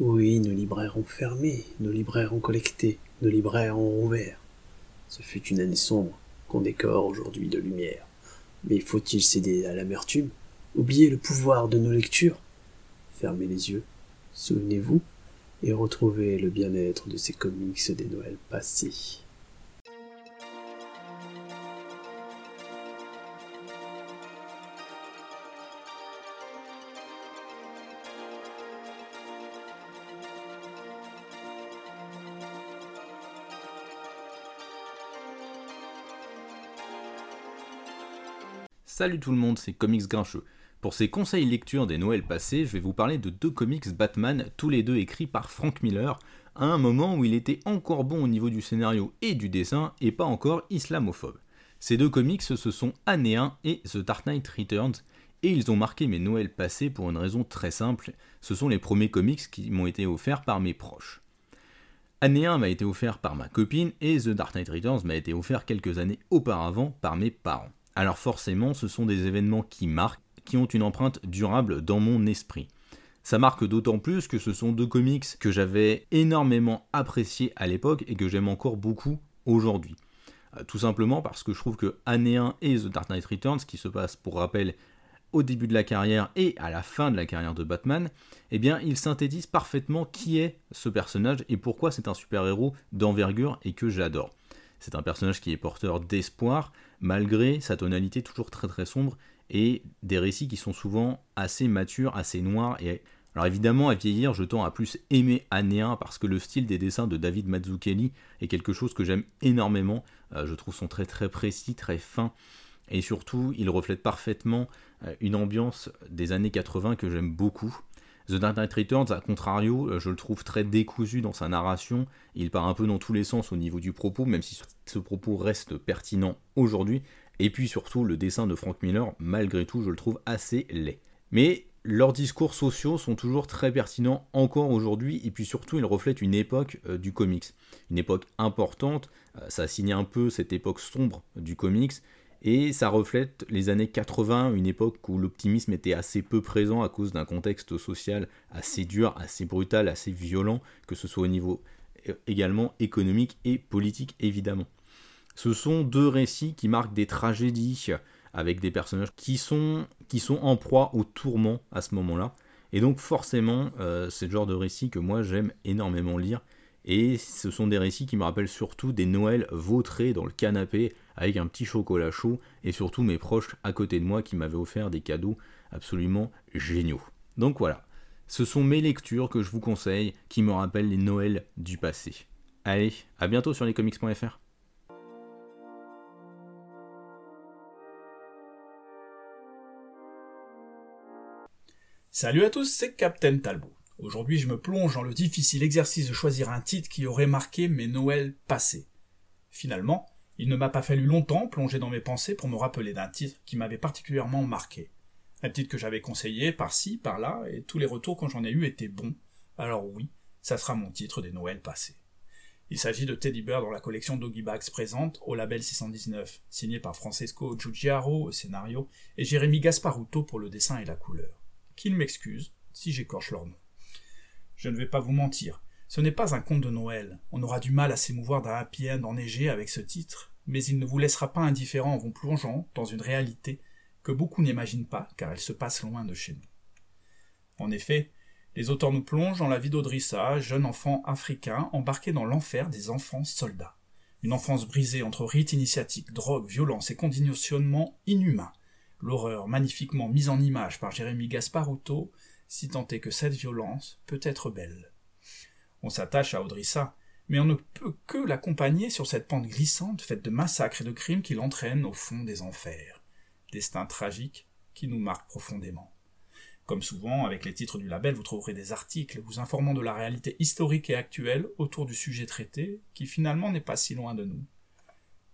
Oui, nos libraires ont fermé, nos libraires ont collecté, nos libraires ont rouvert. Ce fut une année sombre qu'on décore aujourd'hui de lumière. Mais faut-il céder à l'amertume? Oublier le pouvoir de nos lectures? Fermez les yeux, souvenez-vous, et retrouvez le bien-être de ces comics des Noëls passés. Salut tout le monde, c'est Comics Grincheux. Pour ces conseils lecture des Noëls passés, je vais vous parler de deux comics Batman, tous les deux écrits par Frank Miller, à un moment où il était encore bon au niveau du scénario et du dessin, et pas encore islamophobe. Ces deux comics, ce sont Année 1 et The Dark Knight Returns, et ils ont marqué mes Noëls passés pour une raison très simple, ce sont les premiers comics qui m'ont été offerts par mes proches. Année 1 m'a été offert par ma copine, et The Dark Knight Returns m'a été offert quelques années auparavant par mes parents alors forcément ce sont des événements qui marquent, qui ont une empreinte durable dans mon esprit. Ça marque d'autant plus que ce sont deux comics que j'avais énormément appréciés à l'époque et que j'aime encore beaucoup aujourd'hui. Euh, tout simplement parce que je trouve que Année 1 et The Dark Knight Returns, qui se passe pour rappel au début de la carrière et à la fin de la carrière de Batman, eh bien, ils synthétisent parfaitement qui est ce personnage et pourquoi c'est un super-héros d'envergure et que j'adore. C'est un personnage qui est porteur d'espoir, malgré sa tonalité toujours très très sombre, et des récits qui sont souvent assez matures, assez noirs. Et... Alors évidemment, à vieillir, je tends à plus aimer Anéa parce que le style des dessins de David Mazzucchelli est quelque chose que j'aime énormément. Euh, je trouve son trait très précis, très fin, et surtout, il reflète parfaitement euh, une ambiance des années 80 que j'aime beaucoup. The Dark Knight Returns, à contrario, euh, je le trouve très décousu dans sa narration. Il part un peu dans tous les sens au niveau du propos, même si ce propos reste pertinent aujourd'hui. Et puis surtout, le dessin de Frank Miller, malgré tout, je le trouve assez laid. Mais leurs discours sociaux sont toujours très pertinents encore aujourd'hui, et puis surtout, ils reflètent une époque euh, du comics. Une époque importante, euh, ça signe un peu cette époque sombre du comics, et ça reflète les années 80, une époque où l'optimisme était assez peu présent à cause d'un contexte social assez dur, assez brutal, assez violent, que ce soit au niveau également économique et politique évidemment. Ce sont deux récits qui marquent des tragédies avec des personnages qui sont, qui sont en proie au tourment à ce moment-là. Et donc forcément, euh, c'est le genre de récit que moi j'aime énormément lire. Et ce sont des récits qui me rappellent surtout des Noëls vautrés dans le canapé avec un petit chocolat chaud et surtout mes proches à côté de moi qui m'avaient offert des cadeaux absolument géniaux. Donc voilà, ce sont mes lectures que je vous conseille qui me rappellent les Noëls du passé. Allez, à bientôt sur lescomics.fr. Salut à tous, c'est Captain Talbot. Aujourd'hui, je me plonge dans le difficile exercice de choisir un titre qui aurait marqué mes Noëls passés. Finalement, il ne m'a pas fallu longtemps plonger dans mes pensées pour me rappeler d'un titre qui m'avait particulièrement marqué. Un titre que j'avais conseillé par-ci, par-là, et tous les retours que j'en ai eus étaient bons. Alors oui, ça sera mon titre des Noëls passés. Il s'agit de Teddy Bear dans la collection Doggy Bags présente au label 619, signé par Francesco Giugiaro au scénario et Jérémy Gasparuto pour le dessin et la couleur. Qu'il m'excuse si j'écorche leur nom. Je ne vais pas vous mentir, ce n'est pas un conte de Noël. On aura du mal à s'émouvoir d'un happy end enneigé avec ce titre, mais il ne vous laissera pas indifférent en vous plongeant dans une réalité que beaucoup n'imaginent pas car elle se passe loin de chez nous. En effet, les auteurs nous plongent dans la vie d'Audrissa, jeune enfant africain embarqué dans l'enfer des enfants soldats. Une enfance brisée entre rites initiatiques, drogue, violence et conditionnement inhumain. L'horreur magnifiquement mise en image par Jérémy Gasparuto, si tant est que cette violence peut être belle. On s'attache à Audrissa, mais on ne peut que l'accompagner sur cette pente glissante faite de massacres et de crimes qui l'entraînent au fond des enfers. Destin tragique qui nous marque profondément. Comme souvent, avec les titres du label, vous trouverez des articles vous informant de la réalité historique et actuelle autour du sujet traité, qui finalement n'est pas si loin de nous.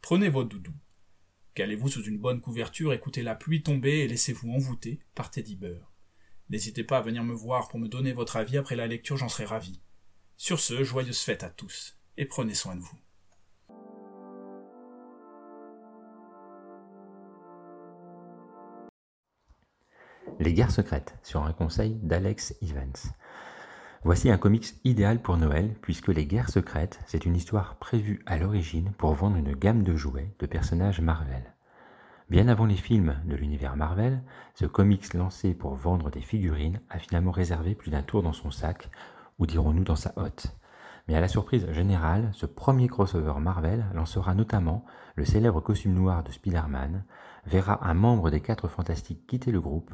Prenez votre doudou. Calez-vous sous une bonne couverture, écoutez la pluie tomber et laissez-vous envoûter par Teddy Bear. N'hésitez pas à venir me voir pour me donner votre avis après la lecture, j'en serai ravi. Sur ce, joyeuse fête à tous, et prenez soin de vous. Les guerres secrètes, sur un conseil d'Alex Evans. Voici un comics idéal pour Noël, puisque Les Guerres Secrètes, c'est une histoire prévue à l'origine pour vendre une gamme de jouets de personnages Marvel. Bien avant les films de l'univers Marvel, ce comics lancé pour vendre des figurines a finalement réservé plus d'un tour dans son sac, ou dirons-nous dans sa hotte. Mais à la surprise générale, ce premier crossover Marvel lancera notamment le célèbre costume noir de Spider-Man, verra un membre des quatre fantastiques quitter le groupe,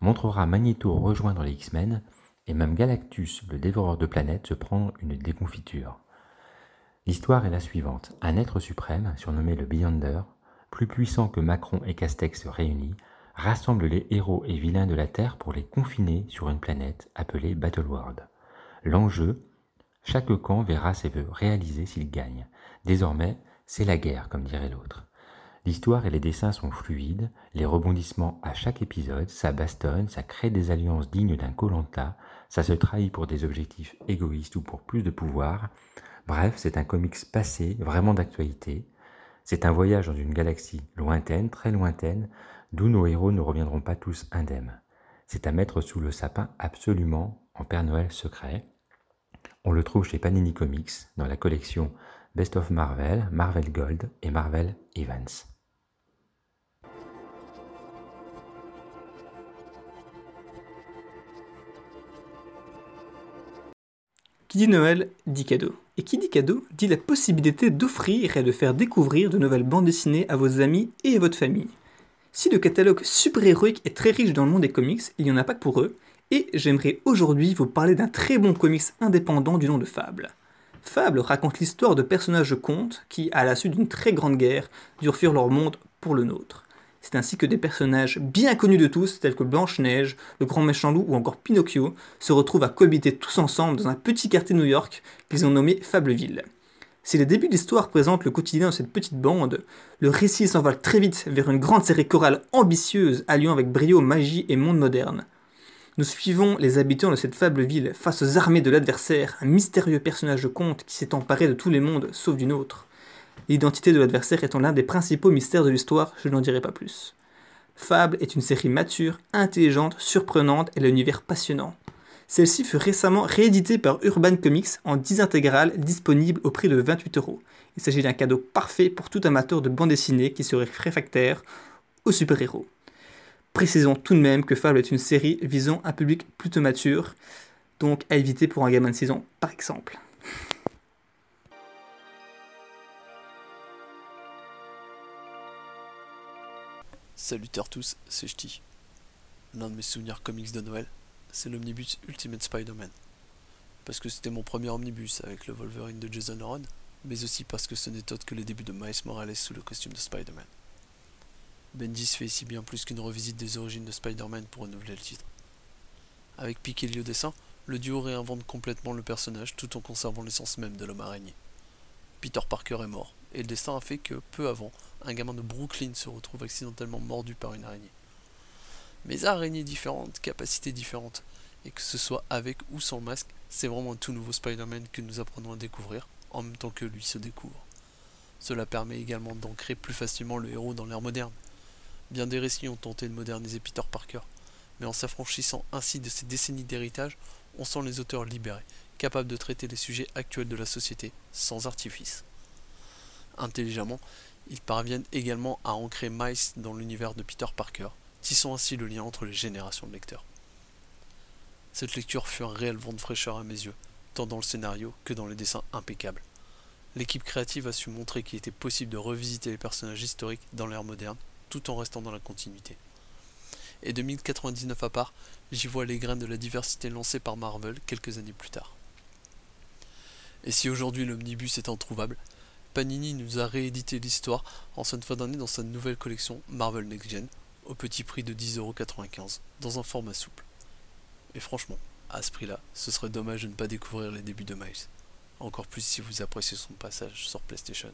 montrera Magneto rejoindre les X-Men, et même Galactus, le dévoreur de planètes, se prendre une déconfiture. L'histoire est la suivante. Un être suprême, surnommé le Beyonder, plus puissant que Macron et Castex réunis, rassemble les héros et vilains de la Terre pour les confiner sur une planète appelée Battleworld. L'enjeu, chaque camp verra ses vœux réalisés s'il gagne. Désormais, c'est la guerre, comme dirait l'autre. L'histoire et les dessins sont fluides, les rebondissements à chaque épisode, ça bastonne, ça crée des alliances dignes d'un Colanta, ça se trahit pour des objectifs égoïstes ou pour plus de pouvoir. Bref, c'est un comics passé, vraiment d'actualité. C'est un voyage dans une galaxie lointaine, très lointaine, d'où nos héros ne reviendront pas tous indemnes. C'est à mettre sous le sapin absolument Père Noël secret. On le trouve chez Panini Comics dans la collection Best of Marvel, Marvel Gold et Marvel Evans. Qui dit Noël dit cadeau. Et qui dit cadeau dit la possibilité d'offrir et de faire découvrir de nouvelles bandes dessinées à vos amis et à votre famille. Si le catalogue super-héroïque est très riche dans le monde des comics, il n'y en a pas que pour eux, et j'aimerais aujourd'hui vous parler d'un très bon comics indépendant du nom de Fable. Fable raconte l'histoire de personnages contes qui, à la suite d'une très grande guerre, durent fuir leur monde pour le nôtre. C'est ainsi que des personnages bien connus de tous, tels que Blanche-Neige, le Grand Méchant Loup ou encore Pinocchio, se retrouvent à cohabiter tous ensemble dans un petit quartier de New York qu'ils ont nommé Fableville. Si les débuts de l'histoire présentent le quotidien de cette petite bande, le récit s'envole très vite vers une grande série chorale ambitieuse alliant avec brio magie et monde moderne. Nous suivons les habitants de cette fable ville face aux armées de l'adversaire, un mystérieux personnage de conte qui s'est emparé de tous les mondes sauf d'une autre. L'identité de l'adversaire étant l'un des principaux mystères de l'histoire, je n'en dirai pas plus. Fable est une série mature, intelligente, surprenante et l'univers passionnant. Celle-ci fut récemment rééditée par Urban Comics en 10 intégrales disponibles au prix de 28 euros. Il s'agit d'un cadeau parfait pour tout amateur de bande dessinée qui serait réfractaire aux super-héros. Précisons tout de même que Fable est une série visant un public plutôt mature, donc à éviter pour un gamin de 6 ans par exemple. Salut à tous, c'est Ch'ti. L'un de mes souvenirs comics de Noël, c'est l'omnibus Ultimate Spider-Man. Parce que c'était mon premier omnibus avec le Wolverine de Jason Aaron, mais aussi parce que ce n'est autre que les débuts de Miles Morales sous le costume de Spider-Man. Bendis fait ici bien plus qu'une revisite des origines de Spider-Man pour renouveler le titre. Avec Piquet au dessin, le duo réinvente complètement le personnage tout en conservant l'essence même de l'homme araignée. Peter Parker est mort, et le destin a fait que, peu avant, un gamin de Brooklyn se retrouve accidentellement mordu par une araignée. Mais araignées différentes, capacités différentes, et que ce soit avec ou sans masque, c'est vraiment un tout nouveau Spider-Man que nous apprenons à découvrir, en même temps que lui se découvre. Cela permet également d'ancrer plus facilement le héros dans l'ère moderne. Bien des récits ont tenté de moderniser Peter Parker, mais en s'affranchissant ainsi de ces décennies d'héritage, on sent les auteurs libérés, capables de traiter les sujets actuels de la société, sans artifice. Intelligemment, ils parviennent également à ancrer Miles dans l'univers de Peter Parker, tissant ainsi le lien entre les générations de lecteurs. Cette lecture fut un réel vent de fraîcheur à mes yeux, tant dans le scénario que dans les dessins impeccables. L'équipe créative a su montrer qu'il était possible de revisiter les personnages historiques dans l'ère moderne, tout en restant dans la continuité. Et de 1099 à part, j'y vois les graines de la diversité lancée par Marvel quelques années plus tard. Et si aujourd'hui l'omnibus est introuvable, Panini nous a réédité l'histoire en cette fin d'année dans sa nouvelle collection Marvel Next Gen, au petit prix de 10,95€, dans un format souple. Et franchement, à ce prix-là, ce serait dommage de ne pas découvrir les débuts de Miles. Encore plus si vous appréciez son passage sur PlayStation.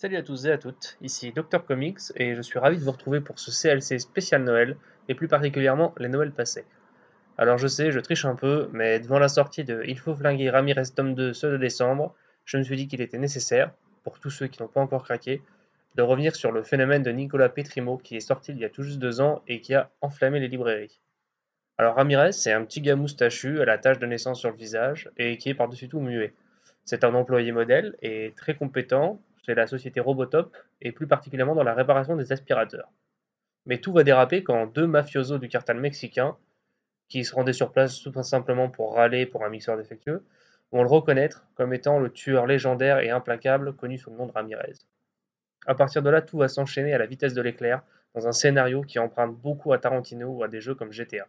Salut à tous et à toutes, ici Dr Comics et je suis ravi de vous retrouver pour ce CLC spécial Noël et plus particulièrement les Noëls passés. Alors je sais, je triche un peu, mais devant la sortie de Il faut flinguer Ramirez tome 2 ce de décembre, je me suis dit qu'il était nécessaire, pour tous ceux qui n'ont pas encore craqué, de revenir sur le phénomène de Nicolas Petrimo qui est sorti il y a tout juste deux ans et qui a enflammé les librairies. Alors Ramirez, c'est un petit gars moustachu à la tache de naissance sur le visage et qui est par-dessus tout muet. C'est un employé modèle et très compétent la société Robotop et plus particulièrement dans la réparation des aspirateurs. Mais tout va déraper quand deux mafiosos du cartel mexicain, qui se rendaient sur place tout simplement pour râler pour un mixeur défectueux, vont le reconnaître comme étant le tueur légendaire et implacable connu sous le nom de Ramirez. À partir de là, tout va s'enchaîner à la vitesse de l'éclair, dans un scénario qui emprunte beaucoup à Tarantino ou à des jeux comme GTA.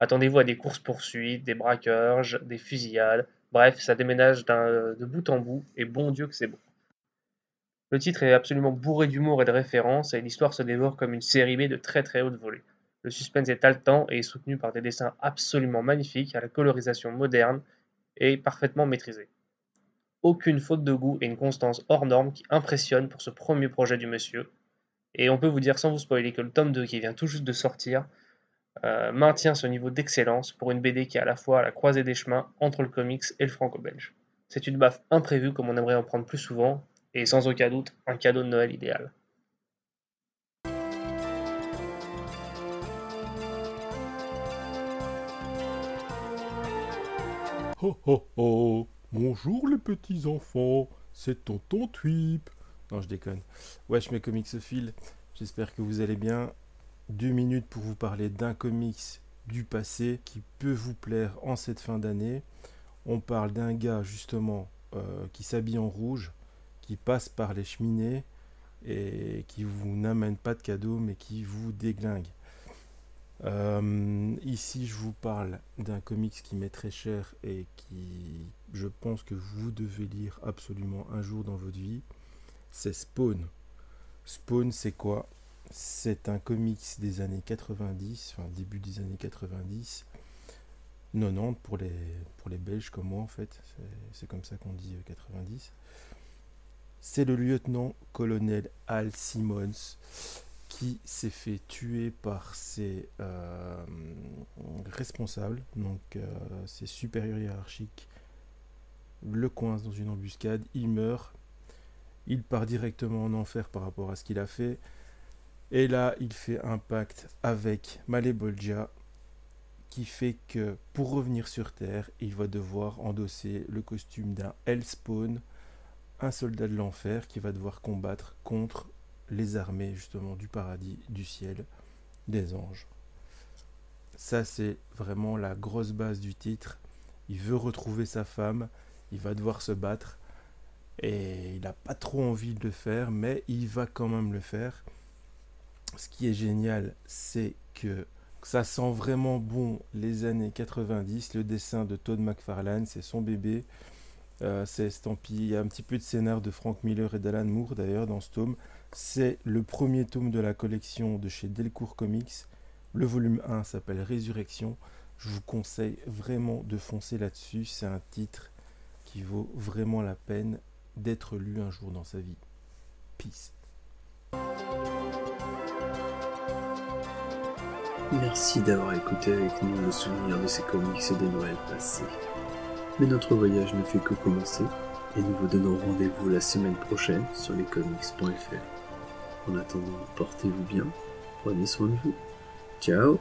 Attendez-vous à des courses-poursuites, des braquages, des fusillades, bref, ça déménage de bout en bout, et bon Dieu que c'est bon. Le titre est absolument bourré d'humour et de références, et l'histoire se dévore comme une série B de très très haute volée. Le suspense est haletant et est soutenu par des dessins absolument magnifiques à la colorisation moderne et parfaitement maîtrisée. Aucune faute de goût et une constance hors norme qui impressionne pour ce premier projet du monsieur. Et on peut vous dire sans vous spoiler que le tome 2 qui vient tout juste de sortir euh, maintient ce niveau d'excellence pour une BD qui est à la fois à la croisée des chemins entre le comics et le franco-belge. C'est une baffe imprévue comme on aimerait en prendre plus souvent, et sans aucun doute un cadeau de Noël idéal. Ho ho ho Bonjour les petits enfants, c'est tonton Twip. Non, je déconne. Wesh mes fil, j'espère que vous allez bien. Deux minutes pour vous parler d'un comics du passé qui peut vous plaire en cette fin d'année. On parle d'un gars justement euh, qui s'habille en rouge, qui passe par les cheminées et qui vous n'amène pas de cadeaux mais qui vous déglingue. Euh, ici, je vous parle d'un comics qui m'est très cher et qui, je pense que vous devez lire absolument un jour dans votre vie. C'est Spawn. Spawn, c'est quoi? C'est un comics des années 90, enfin début des années 90, 90 pour les, pour les Belges comme moi en fait. C'est comme ça qu'on dit 90. C'est le lieutenant-colonel Al Simmons qui s'est fait tuer par ses euh, responsables, donc euh, ses supérieurs hiérarchiques, le coince dans une embuscade, il meurt, il part directement en enfer par rapport à ce qu'il a fait, et là il fait un pacte avec Malebolgia qui fait que pour revenir sur Terre, il va devoir endosser le costume d'un Hellspawn, un soldat de l'enfer qui va devoir combattre contre les armées justement du paradis, du ciel, des anges. Ça c'est vraiment la grosse base du titre. Il veut retrouver sa femme, il va devoir se battre et il n'a pas trop envie de le faire, mais il va quand même le faire. Ce qui est génial, c'est que ça sent vraiment bon les années 90. Le dessin de Todd McFarlane, c'est son bébé. Euh, c'est estampillé. Il y a un petit peu de scénar de Frank Miller et d'Alan Moore d'ailleurs dans ce tome. C'est le premier tome de la collection de chez Delcourt Comics. Le volume 1 s'appelle Résurrection. Je vous conseille vraiment de foncer là-dessus. C'est un titre qui vaut vraiment la peine d'être lu un jour dans sa vie. Peace. Merci d'avoir écouté avec nous le souvenir de ces comics de Noël passés. Mais notre voyage ne fait que commencer et nous vous donnons rendez-vous la semaine prochaine sur lescomics.fr. En attendant, portez-vous bien, prenez soin de vous. Ciao